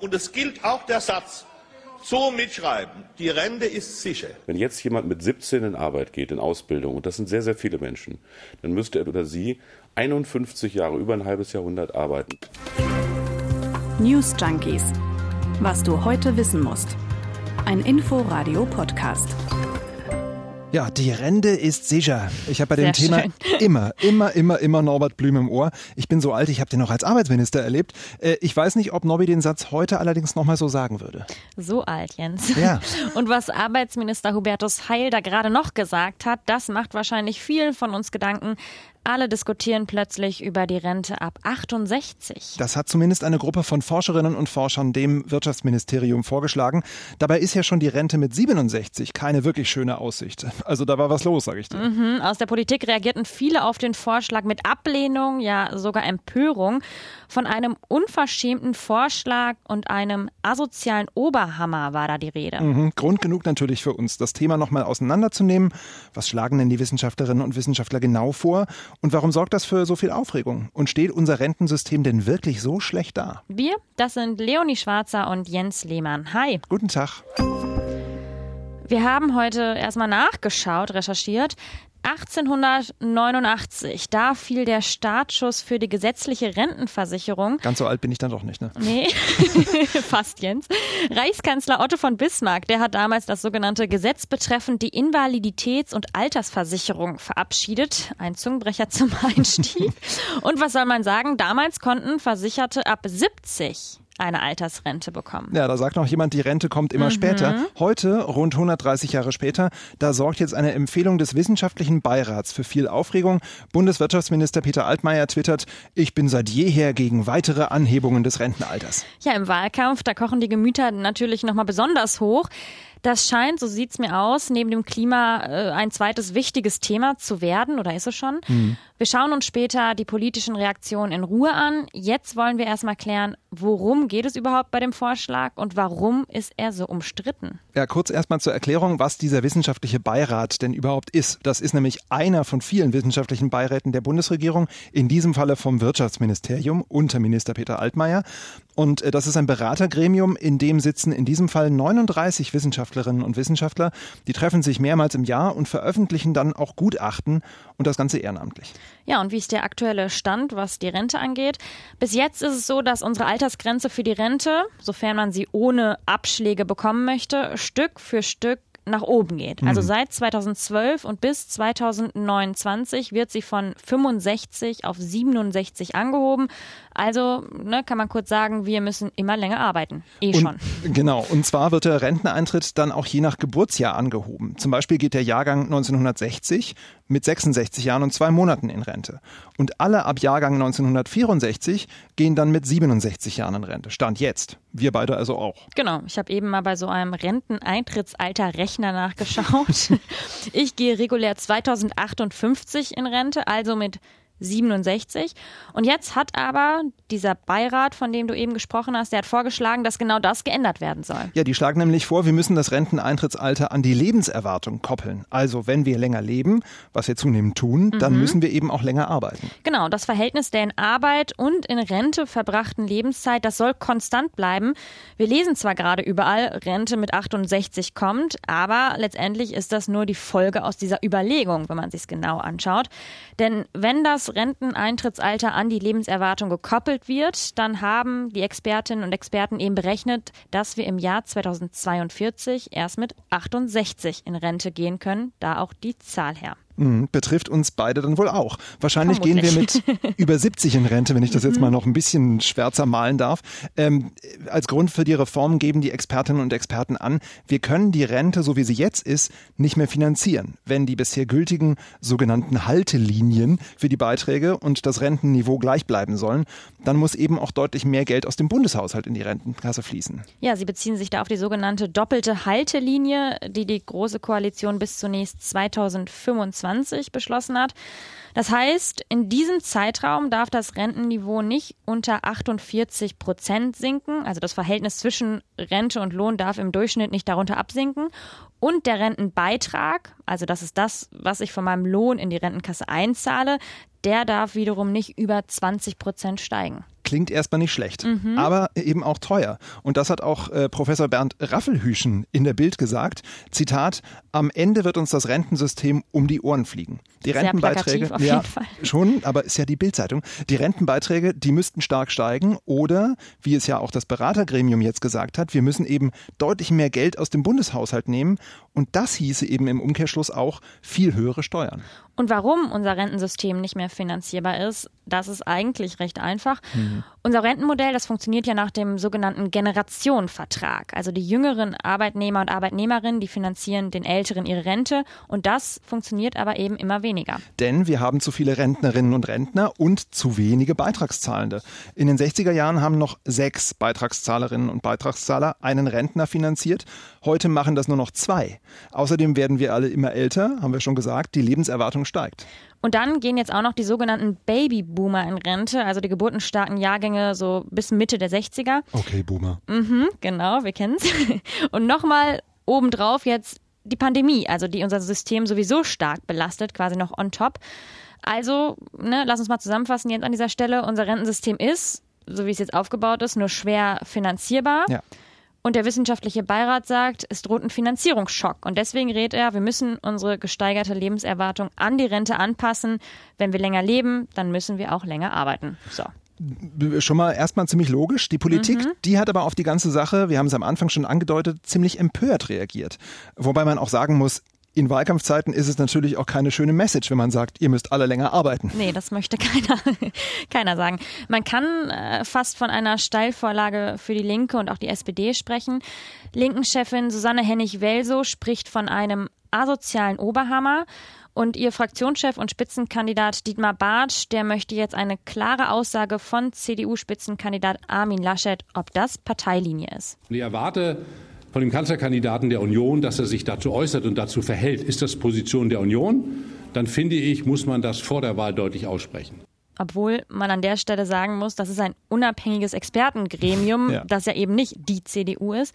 Und es gilt auch der Satz, so mitschreiben, die Rente ist sicher. Wenn jetzt jemand mit 17 in Arbeit geht, in Ausbildung, und das sind sehr, sehr viele Menschen, dann müsste er oder sie 51 Jahre, über ein halbes Jahrhundert arbeiten. News Junkies. Was du heute wissen musst. Ein Info-Radio-Podcast. Ja, die Rente ist sicher. Ich habe bei dem Sehr Thema schön. immer, immer, immer, immer Norbert Blüm im Ohr. Ich bin so alt, ich habe den noch als Arbeitsminister erlebt. Äh, Ich weiß nicht, ob Nobby den Satz heute allerdings nochmal so sagen würde. So alt, Jens. Ja. Und was Arbeitsminister Hubertus Heil da gerade noch gesagt hat, das macht wahrscheinlich vielen von uns Gedanken. Alle diskutieren plötzlich über die Rente ab 68. Das hat zumindest eine Gruppe von Forscherinnen und Forschern dem Wirtschaftsministerium vorgeschlagen. Dabei ist ja schon die Rente mit 67 keine wirklich schöne Aussicht. Also da war was los, sage ich dir. Mhm, Aus der Politik reagierten viele auf den Vorschlag mit Ablehnung, ja sogar Empörung. Von einem unverschämten Vorschlag und einem asozialen Oberhammer war da die Rede. Mhm. Grund genug natürlich für uns, das Thema nochmal auseinanderzunehmen. Was schlagen denn die Wissenschaftlerinnen und Wissenschaftler genau vor? Und warum sorgt das für so viel Aufregung? Und steht unser Rentensystem denn wirklich so schlecht da? Wir, das sind Leonie Schwarzer und Jens Lehmann. Hi. Guten Tag. Wir haben heute erstmal nachgeschaut, recherchiert. 1889, da fiel der Startschuss für die gesetzliche Rentenversicherung. Ganz so alt bin ich dann doch nicht, ne? Nee, fast Jens. Reichskanzler Otto von Bismarck, der hat damals das sogenannte Gesetz betreffend die Invaliditäts- und Altersversicherung verabschiedet. Ein Zungenbrecher zum Einstieg. Und was soll man sagen? Damals konnten Versicherte ab 70 eine Altersrente bekommen. Ja, da sagt noch jemand, die Rente kommt immer später. Heute, rund 130 Jahre später, da sorgt jetzt eine Empfehlung des Wissenschaftlichen Beirats für viel Aufregung. Bundeswirtschaftsminister Peter Altmaier twittert, ich bin seit jeher gegen weitere Anhebungen des Rentenalters. Ja, im Wahlkampf, da kochen die Gemüter natürlich nochmal besonders hoch. Das scheint, so sieht's mir aus, neben dem Klima äh, ein zweites wichtiges Thema zu werden, oder ist es schon? Wir schauen uns später die politischen Reaktionen in Ruhe an. Jetzt wollen wir erstmal klären, worum geht es überhaupt bei dem Vorschlag und warum ist er so umstritten? Ja, kurz erstmal zur Erklärung, was dieser wissenschaftliche Beirat denn überhaupt ist. Das ist nämlich einer von vielen wissenschaftlichen Beiräten der Bundesregierung, in diesem Falle vom Wirtschaftsministerium unter Minister Peter Altmaier. Und äh, das ist ein Beratergremium, in dem sitzen in diesem Fall 39 Wissenschaftlerinnen und Wissenschaftler. Die treffen sich mehrmals im Jahr und veröffentlichen dann auch Gutachten und das Ganze ehrenamtlich. Ja, und wie ist der aktuelle Stand, was die Rente angeht? Bis jetzt ist es so, dass unsere Altersgrenze für die Rente, sofern man sie ohne Abschläge bekommen möchte, Stück für Stück nach oben geht. Also seit 2012 und bis 2029 wird sie von 65 auf 67 angehoben. Also ne, kann man kurz sagen, wir müssen immer länger arbeiten. Eh schon. Und, genau. Und zwar wird der Renteneintritt dann auch je nach Geburtsjahr angehoben. Zum Beispiel geht der Jahrgang 1960 mit 66 Jahren und zwei Monaten in Rente. Und alle ab Jahrgang 1964 gehen dann mit 67 Jahren in Rente. Stand jetzt. Wir beide also auch. Genau, ich habe eben mal bei so einem Renteneintrittsalter-Rechner nachgeschaut. ich gehe regulär 2058 in Rente, also mit 67. Und jetzt hat aber dieser Beirat, von dem du eben gesprochen hast, der hat vorgeschlagen, dass genau das geändert werden soll. Ja, die schlagen nämlich vor, wir müssen das Renteneintrittsalter an die Lebenserwartung koppeln. Also wenn wir länger leben, was wir zunehmend tun, dann müssen wir eben auch länger arbeiten. Genau, das Verhältnis der in Arbeit und in Rente verbrachten Lebenszeit, das soll konstant bleiben. Wir lesen zwar gerade überall, Rente mit 68 kommt, aber letztendlich ist das nur die Folge aus dieser Überlegung, wenn man sich es genau anschaut. Denn wenn das Renteneintrittsalter an die Lebenserwartung gekoppelt wird, dann haben die Expertinnen und Experten eben berechnet, dass wir im Jahr 2042 erst mit 68 in Rente gehen können, da auch die Zahl her. Mhm, betrifft uns beide dann wohl auch. Wahrscheinlich gehen wir mit über 70 in Rente, wenn ich das jetzt mal noch ein bisschen schwärzer malen darf. Ähm, als Grund für die Reform geben die Expertinnen und Experten an, wir können die Rente, so wie sie jetzt ist, nicht mehr finanzieren, wenn die bisher gültigen sogenannten Haltelinien für die Beiträge und das Rentenniveau gleich bleiben sollen. Dann muss eben auch deutlich mehr Geld aus dem Bundeshaushalt in die Rentenkasse fließen. Ja, sie beziehen sich da auf die sogenannte doppelte Haltelinie, die die Große Koalition bis zunächst 2025 beschlossen hat. Das heißt, in diesem Zeitraum darf das Rentenniveau nicht unter 48 Prozent sinken. Also das Verhältnis zwischen Rente und Lohn darf im Durchschnitt nicht darunter absinken. Und der Rentenbeitrag, also das ist das, was ich von meinem Lohn in die Rentenkasse einzahle, der darf wiederum nicht über 20 Prozent steigen. Klingt erstmal nicht schlecht, mhm. aber eben auch teuer. Und das hat auch äh, Professor Bernd Raffelhüschen in der Bild gesagt. Zitat, am Ende wird uns das Rentensystem um die Ohren fliegen. Die Sehr Rentenbeiträge, ja, schon, aber ist ja die Bildzeitung. Die Rentenbeiträge, die müssten stark steigen oder, wie es ja auch das Beratergremium jetzt gesagt hat, wir müssen eben deutlich mehr Geld aus dem Bundeshaushalt nehmen und das hieße eben im Umkehrschluss auch viel höhere Steuern. Und warum unser Rentensystem nicht mehr finanzierbar ist, das ist eigentlich recht einfach. Mhm. Unser Rentenmodell, das funktioniert ja nach dem sogenannten Generationenvertrag. Also die jüngeren Arbeitnehmer und Arbeitnehmerinnen, die finanzieren den Älteren ihre Rente und das funktioniert aber eben immer weniger. Denn wir haben zu viele Rentnerinnen und Rentner und zu wenige Beitragszahlende. In den 60er Jahren haben noch sechs Beitragszahlerinnen und Beitragszahler einen Rentner finanziert. Heute machen das nur noch zwei. Außerdem werden wir alle immer älter, haben wir schon gesagt. Die Lebenserwartung steigt. Und dann gehen jetzt auch noch die sogenannten Babyboomer in Rente, also die geburtenstarken Jahrgänge so bis Mitte der 60er. Okay, Boomer. Mhm, genau, wir kennen's. Und nochmal obendrauf jetzt die Pandemie, also die unser System sowieso stark belastet, quasi noch on top. Also, ne, lass uns mal zusammenfassen jetzt an dieser Stelle. Unser Rentensystem ist, so wie es jetzt aufgebaut ist, nur schwer finanzierbar. Ja. Und der wissenschaftliche Beirat sagt, es droht ein Finanzierungsschock. Und deswegen rät er, wir müssen unsere gesteigerte Lebenserwartung an die Rente anpassen. Wenn wir länger leben, dann müssen wir auch länger arbeiten. So schon mal erstmal ziemlich logisch. Die Politik, mhm. die hat aber auf die ganze Sache, wir haben es am Anfang schon angedeutet, ziemlich empört reagiert. Wobei man auch sagen muss, in Wahlkampfzeiten ist es natürlich auch keine schöne Message, wenn man sagt, ihr müsst alle länger arbeiten. Nee, das möchte keiner, keiner sagen. Man kann äh, fast von einer Steilvorlage für die Linke und auch die SPD sprechen. Linken-Chefin Susanne Hennig-Welso spricht von einem asozialen Oberhammer. Und ihr Fraktionschef und Spitzenkandidat Dietmar Bartsch, der möchte jetzt eine klare Aussage von CDU-Spitzenkandidat Armin Laschet, ob das Parteilinie ist. Ich erwarte von dem Kanzlerkandidaten der Union, dass er sich dazu äußert und dazu verhält. Ist das Position der Union? Dann finde ich, muss man das vor der Wahl deutlich aussprechen. Obwohl man an der Stelle sagen muss, das ist ein unabhängiges Expertengremium, ja. das ja eben nicht die CDU ist.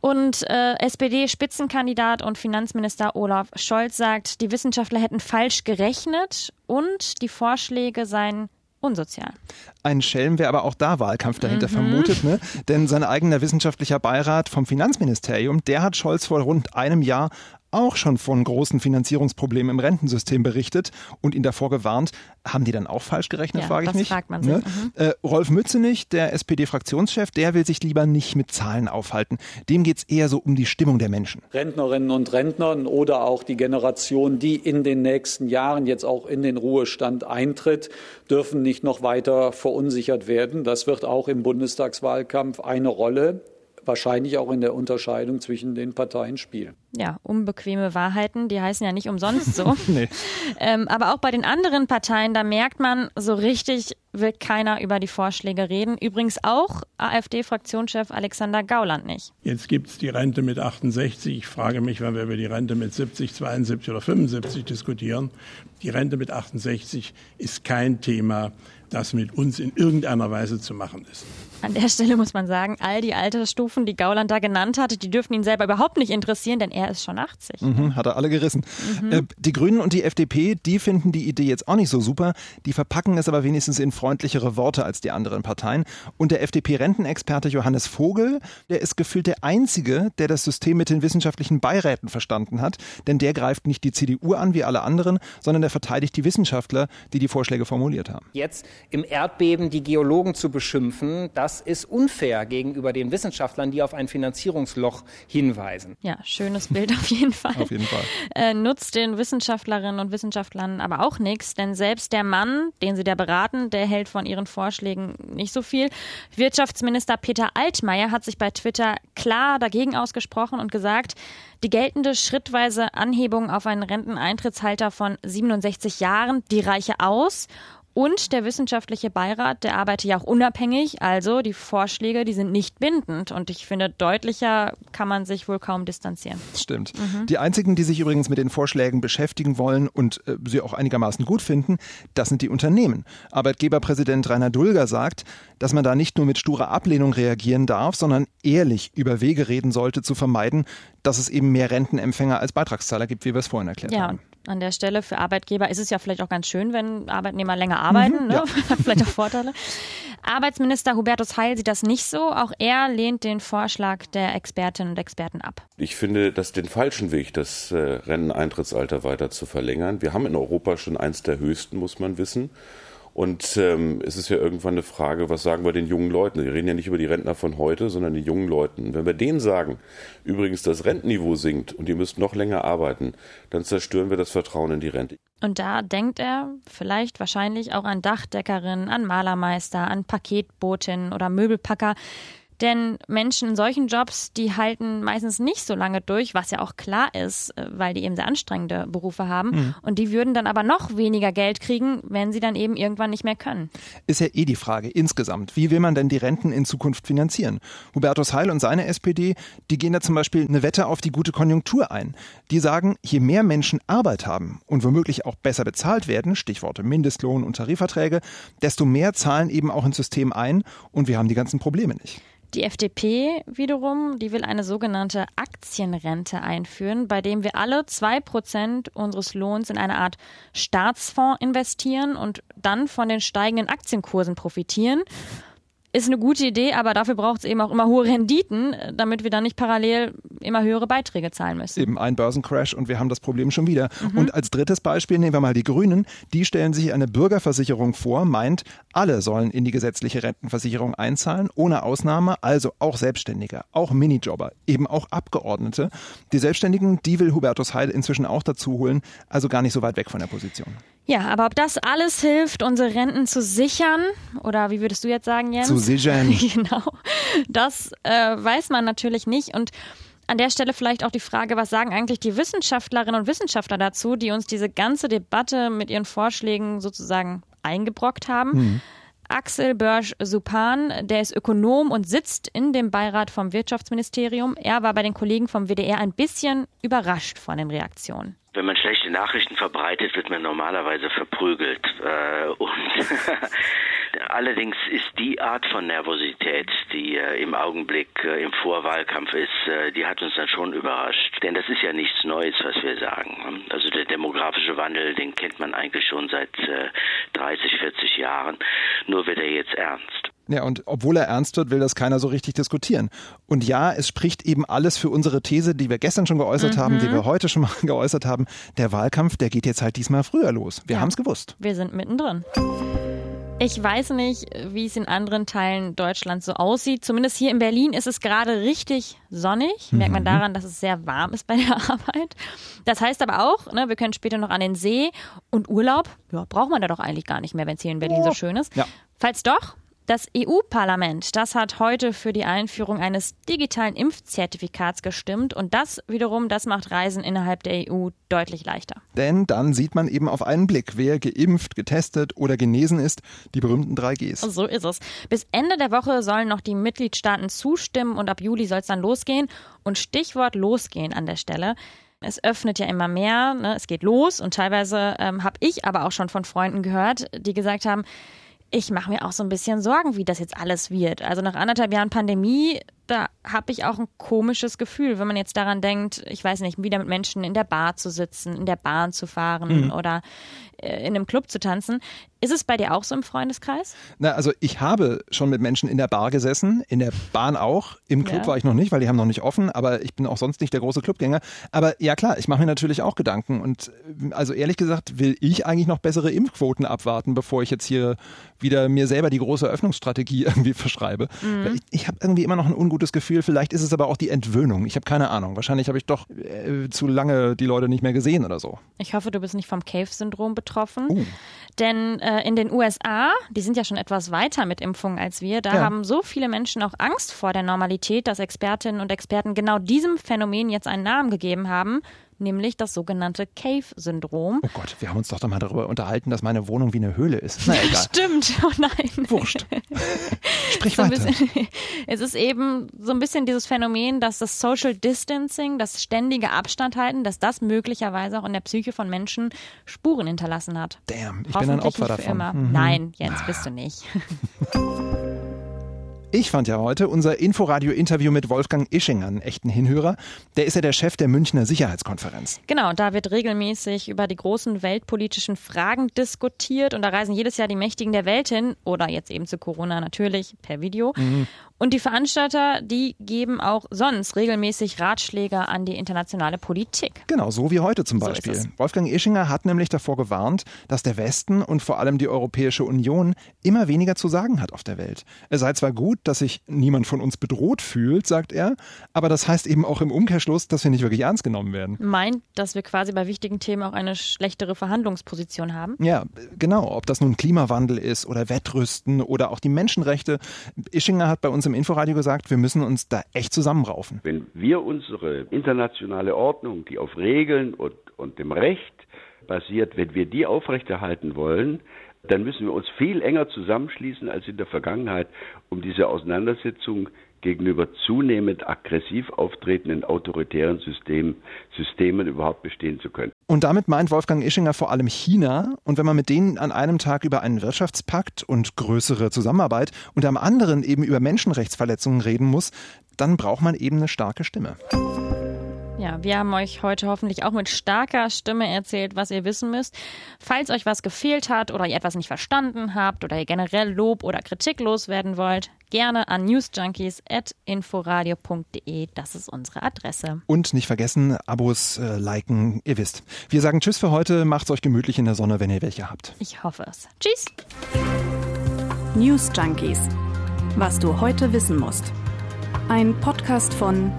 Und äh, SPD-Spitzenkandidat und Finanzminister Olaf Scholz sagt, die Wissenschaftler hätten falsch gerechnet und die Vorschläge seien unsozial. Ein Schelm, wer aber auch da Wahlkampf dahinter mhm. vermutet, ne? Denn sein eigener wissenschaftlicher Beirat vom Finanzministerium, der hat Scholz vor rund einem Jahr auch schon von großen Finanzierungsproblemen im Rentensystem berichtet und ihn davor gewarnt. Haben die dann auch falsch gerechnet, ja, frage ich das mich. fragt man sich. Ne? Mhm. Äh, Rolf Mützenich, der SPD-Fraktionschef, der will sich lieber nicht mit Zahlen aufhalten. Dem geht es eher so um die Stimmung der Menschen. Rentnerinnen und Rentnern oder auch die Generation, die in den nächsten Jahren jetzt auch in den Ruhestand eintritt, dürfen nicht noch weiter verunsichert werden. Das wird auch im Bundestagswahlkampf eine Rolle wahrscheinlich auch in der Unterscheidung zwischen den Parteien spielen. Ja, unbequeme Wahrheiten, die heißen ja nicht umsonst so. nee. ähm, aber auch bei den anderen Parteien, da merkt man, so richtig will keiner über die Vorschläge reden. Übrigens auch AfD-Fraktionschef Alexander Gauland nicht. Jetzt gibt es die Rente mit 68. Ich frage mich, wenn wir über die Rente mit 70, 72 oder 75 diskutieren. Die Rente mit 68 ist kein Thema, das mit uns in irgendeiner Weise zu machen ist. An der Stelle muss man sagen, all die Altersstufen, die Gauland da genannt hat, die dürfen ihn selber überhaupt nicht interessieren, denn er ist schon 80. Mhm, hat er alle gerissen. Mhm. Äh, die Grünen und die FDP, die finden die Idee jetzt auch nicht so super. Die verpacken es aber wenigstens in freundlichere Worte als die anderen Parteien. Und der FDP-Rentenexperte Johannes Vogel, der ist gefühlt der Einzige, der das System mit den wissenschaftlichen Beiräten verstanden hat. Denn der greift nicht die CDU an wie alle anderen, sondern der verteidigt die Wissenschaftler, die die Vorschläge formuliert haben. Jetzt im Erdbeben die Geologen zu beschimpfen, das das ist unfair gegenüber den Wissenschaftlern, die auf ein Finanzierungsloch hinweisen. Ja, schönes Bild auf jeden Fall. auf jeden Fall. Äh, nutzt den Wissenschaftlerinnen und Wissenschaftlern aber auch nichts, denn selbst der Mann, den sie da beraten, der hält von ihren Vorschlägen nicht so viel. Wirtschaftsminister Peter Altmaier hat sich bei Twitter klar dagegen ausgesprochen und gesagt, die geltende schrittweise Anhebung auf einen Renteneintrittsalter von 67 Jahren, die reiche aus und der wissenschaftliche Beirat, der arbeitet ja auch unabhängig, also die Vorschläge, die sind nicht bindend. Und ich finde, deutlicher kann man sich wohl kaum distanzieren. Stimmt. Mhm. Die einzigen, die sich übrigens mit den Vorschlägen beschäftigen wollen und äh, sie auch einigermaßen gut finden, das sind die Unternehmen. Arbeitgeberpräsident Rainer Dulger sagt, dass man da nicht nur mit sturer Ablehnung reagieren darf, sondern ehrlich über Wege reden sollte, zu vermeiden, dass es eben mehr Rentenempfänger als Beitragszahler gibt, wie wir es vorhin erklärt ja, haben. An der Stelle. Für Arbeitgeber ist es ja vielleicht auch ganz schön, wenn Arbeitnehmer länger arbeiten. Mhm, ne? ja. Hat vielleicht auch Vorteile. Arbeitsminister Hubertus Heil sieht das nicht so. Auch er lehnt den Vorschlag der Expertinnen und Experten ab. Ich finde das den falschen Weg, das äh, Renteneintrittsalter weiter zu verlängern. Wir haben in Europa schon eins der höchsten, muss man wissen. Und ähm, es ist ja irgendwann eine Frage, was sagen wir den jungen Leuten? Wir reden ja nicht über die Rentner von heute, sondern die jungen Leuten. Wenn wir denen sagen, übrigens das Rentenniveau sinkt und ihr müsst noch länger arbeiten, dann zerstören wir das Vertrauen in die Rente. Und da denkt er vielleicht wahrscheinlich auch an Dachdeckerinnen, an Malermeister, an Paketbotinnen oder Möbelpacker, denn Menschen in solchen Jobs, die halten meistens nicht so lange durch, was ja auch klar ist, äh, weil die eben sehr anstrengende Berufe haben. Mhm. Und die würden dann aber noch weniger Geld kriegen, wenn sie dann eben irgendwann nicht mehr können. Ist ja eh die Frage insgesamt. Wie will man denn die Renten in Zukunft finanzieren? Hubertus Heil und seine SPD, die gehen da zum Beispiel eine Wette auf die gute Konjunktur ein. Die sagen, je mehr Menschen Arbeit haben und womöglich auch besser bezahlt werden, Stichworte Mindestlohn und Tarifverträge, desto mehr zahlen eben auch ins System ein und wir haben die ganzen Probleme nicht. Die FDP wiederum, die will eine sogenannte Aktienrente einführen, bei dem wir alle zwei Prozent unseres Lohns in eine Art Staatsfonds investieren und dann von den steigenden Aktienkursen profitieren ist eine gute Idee, aber dafür braucht es eben auch immer hohe Renditen, damit wir dann nicht parallel immer höhere Beiträge zahlen müssen. Eben ein Börsencrash und wir haben das Problem schon wieder. Mhm. Und als drittes Beispiel nehmen wir mal die Grünen. Die stellen sich eine Bürgerversicherung vor, meint, alle sollen in die gesetzliche Rentenversicherung einzahlen, ohne Ausnahme, also auch Selbstständige, auch Minijobber, eben auch Abgeordnete. Die Selbstständigen, die will Hubertus Heil inzwischen auch dazu holen, also gar nicht so weit weg von der Position. Ja, aber ob das alles hilft, unsere Renten zu sichern, oder wie würdest du jetzt sagen, Jens? Zu sichern. genau. Das äh, weiß man natürlich nicht. Und an der Stelle vielleicht auch die Frage, was sagen eigentlich die Wissenschaftlerinnen und Wissenschaftler dazu, die uns diese ganze Debatte mit ihren Vorschlägen sozusagen eingebrockt haben? Mhm. Axel Börsch-Supan, der ist Ökonom und sitzt in dem Beirat vom Wirtschaftsministerium. Er war bei den Kollegen vom WDR ein bisschen überrascht von den Reaktionen. Wenn man schlechte Nachrichten verbreitet, wird man normalerweise verprügelt. Äh, und allerdings ist die Art von Nervosität, die äh, im Augenblick äh, im Vorwahlkampf ist, die hat uns dann schon überrascht. Denn das ist ja nichts Neues, was wir sagen. Also der demografische Wandel, den kennt man eigentlich schon seit 30, 40 Jahren. Nur wird er jetzt ernst. Ja, und obwohl er ernst wird, will das keiner so richtig diskutieren. Und ja, es spricht eben alles für unsere These, die wir gestern schon geäußert mhm. haben, die wir heute schon mal geäußert haben. Der Wahlkampf, der geht jetzt halt diesmal früher los. Wir ja. haben es gewusst. Wir sind mittendrin. Ich weiß nicht, wie es in anderen Teilen Deutschlands so aussieht. Zumindest hier in Berlin ist es gerade richtig sonnig. Merkt man mhm. daran, dass es sehr warm ist bei der Arbeit. Das heißt aber auch, ne, wir können später noch an den See und Urlaub. Ja, braucht man da doch eigentlich gar nicht mehr, wenn es hier in Berlin so schön ist. Ja. Falls doch, das EU-Parlament, das hat heute für die Einführung eines digitalen Impfzertifikats gestimmt und das wiederum, das macht Reisen innerhalb der EU deutlich leichter. Denn dann sieht man eben auf einen Blick, wer geimpft, getestet oder genesen ist, die berühmten 3Gs. So ist es. Bis Ende der Woche sollen noch die Mitgliedstaaten zustimmen und ab Juli soll es dann losgehen. Und Stichwort losgehen an der Stelle. Es öffnet ja immer mehr, ne? es geht los und teilweise ähm, habe ich aber auch schon von Freunden gehört, die gesagt haben, ich mache mir auch so ein bisschen Sorgen, wie das jetzt alles wird. Also nach anderthalb Jahren Pandemie, da habe ich auch ein komisches Gefühl, wenn man jetzt daran denkt, ich weiß nicht, wieder mit Menschen in der Bar zu sitzen, in der Bahn zu fahren mhm. oder äh, in einem Club zu tanzen. Ist es bei dir auch so im Freundeskreis? Na, also ich habe schon mit Menschen in der Bar gesessen, in der Bahn auch. Im Club ja. war ich noch nicht, weil die haben noch nicht offen, aber ich bin auch sonst nicht der große Clubgänger. Aber ja klar, ich mache mir natürlich auch Gedanken. Und äh, also ehrlich gesagt will ich eigentlich noch bessere Impfquoten abwarten, bevor ich jetzt hier wieder mir selber die große Öffnungsstrategie irgendwie verschreibe. Mhm. Ich, ich habe irgendwie immer noch ein ungutes Gefühl. Vielleicht ist es aber auch die Entwöhnung. Ich habe keine Ahnung. Wahrscheinlich habe ich doch äh, zu lange die Leute nicht mehr gesehen oder so. Ich hoffe, du bist nicht vom Cave-Syndrom betroffen. Uh. Denn äh, in den USA, die sind ja schon etwas weiter mit Impfungen als wir, da ja. haben so viele Menschen auch Angst vor der Normalität, dass Expertinnen und Experten genau diesem Phänomen jetzt einen Namen gegeben haben nämlich das sogenannte Cave-Syndrom. Oh Gott, wir haben uns doch da mal darüber unterhalten, dass meine Wohnung wie eine Höhle ist. Na egal. Stimmt, oh nein. Wurscht. Sprich so weiter. Bisschen, es ist eben so ein bisschen dieses Phänomen, dass das Social Distancing, das ständige Abstand halten, dass das möglicherweise auch in der Psyche von Menschen Spuren hinterlassen hat. Damn, ich bin ein Opfer davon. Mhm. Nein, Jens, bist du nicht. Ich fand ja heute unser Inforadio-Interview mit Wolfgang Ischinger einen echten Hinhörer. Der ist ja der Chef der Münchner Sicherheitskonferenz. Genau, da wird regelmäßig über die großen weltpolitischen Fragen diskutiert und da reisen jedes Jahr die Mächtigen der Welt hin oder jetzt eben zu Corona natürlich per Video. Mhm. Und die Veranstalter, die geben auch sonst regelmäßig Ratschläge an die internationale Politik. Genau, so wie heute zum Beispiel. So Wolfgang Ischinger hat nämlich davor gewarnt, dass der Westen und vor allem die Europäische Union immer weniger zu sagen hat auf der Welt. Es sei zwar gut, dass sich niemand von uns bedroht fühlt, sagt er, aber das heißt eben auch im Umkehrschluss, dass wir nicht wirklich ernst genommen werden. Meint, dass wir quasi bei wichtigen Themen auch eine schlechtere Verhandlungsposition haben? Ja, genau. Ob das nun Klimawandel ist oder Wettrüsten oder auch die Menschenrechte. Ischinger hat bei uns im im Inforadio gesagt, wir müssen uns da echt zusammenraufen. Wenn wir unsere internationale Ordnung, die auf Regeln und, und dem Recht basiert, wenn wir die aufrechterhalten wollen, dann müssen wir uns viel enger zusammenschließen als in der Vergangenheit, um diese Auseinandersetzung gegenüber zunehmend aggressiv auftretenden autoritären Systemen, Systemen überhaupt bestehen zu können. Und damit meint Wolfgang Ischinger vor allem China. Und wenn man mit denen an einem Tag über einen Wirtschaftspakt und größere Zusammenarbeit und am anderen eben über Menschenrechtsverletzungen reden muss, dann braucht man eben eine starke Stimme. Ja, wir haben euch heute hoffentlich auch mit starker Stimme erzählt, was ihr wissen müsst. Falls euch was gefehlt hat oder ihr etwas nicht verstanden habt oder ihr generell Lob oder Kritik loswerden wollt, gerne an newsjunkies.inforadio.de. Das ist unsere Adresse. Und nicht vergessen, Abos äh, liken, ihr wisst. Wir sagen Tschüss für heute. Macht's euch gemütlich in der Sonne, wenn ihr welche habt. Ich hoffe es. Tschüss. News Junkies. Was du heute wissen musst. Ein Podcast von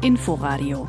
Inforadio.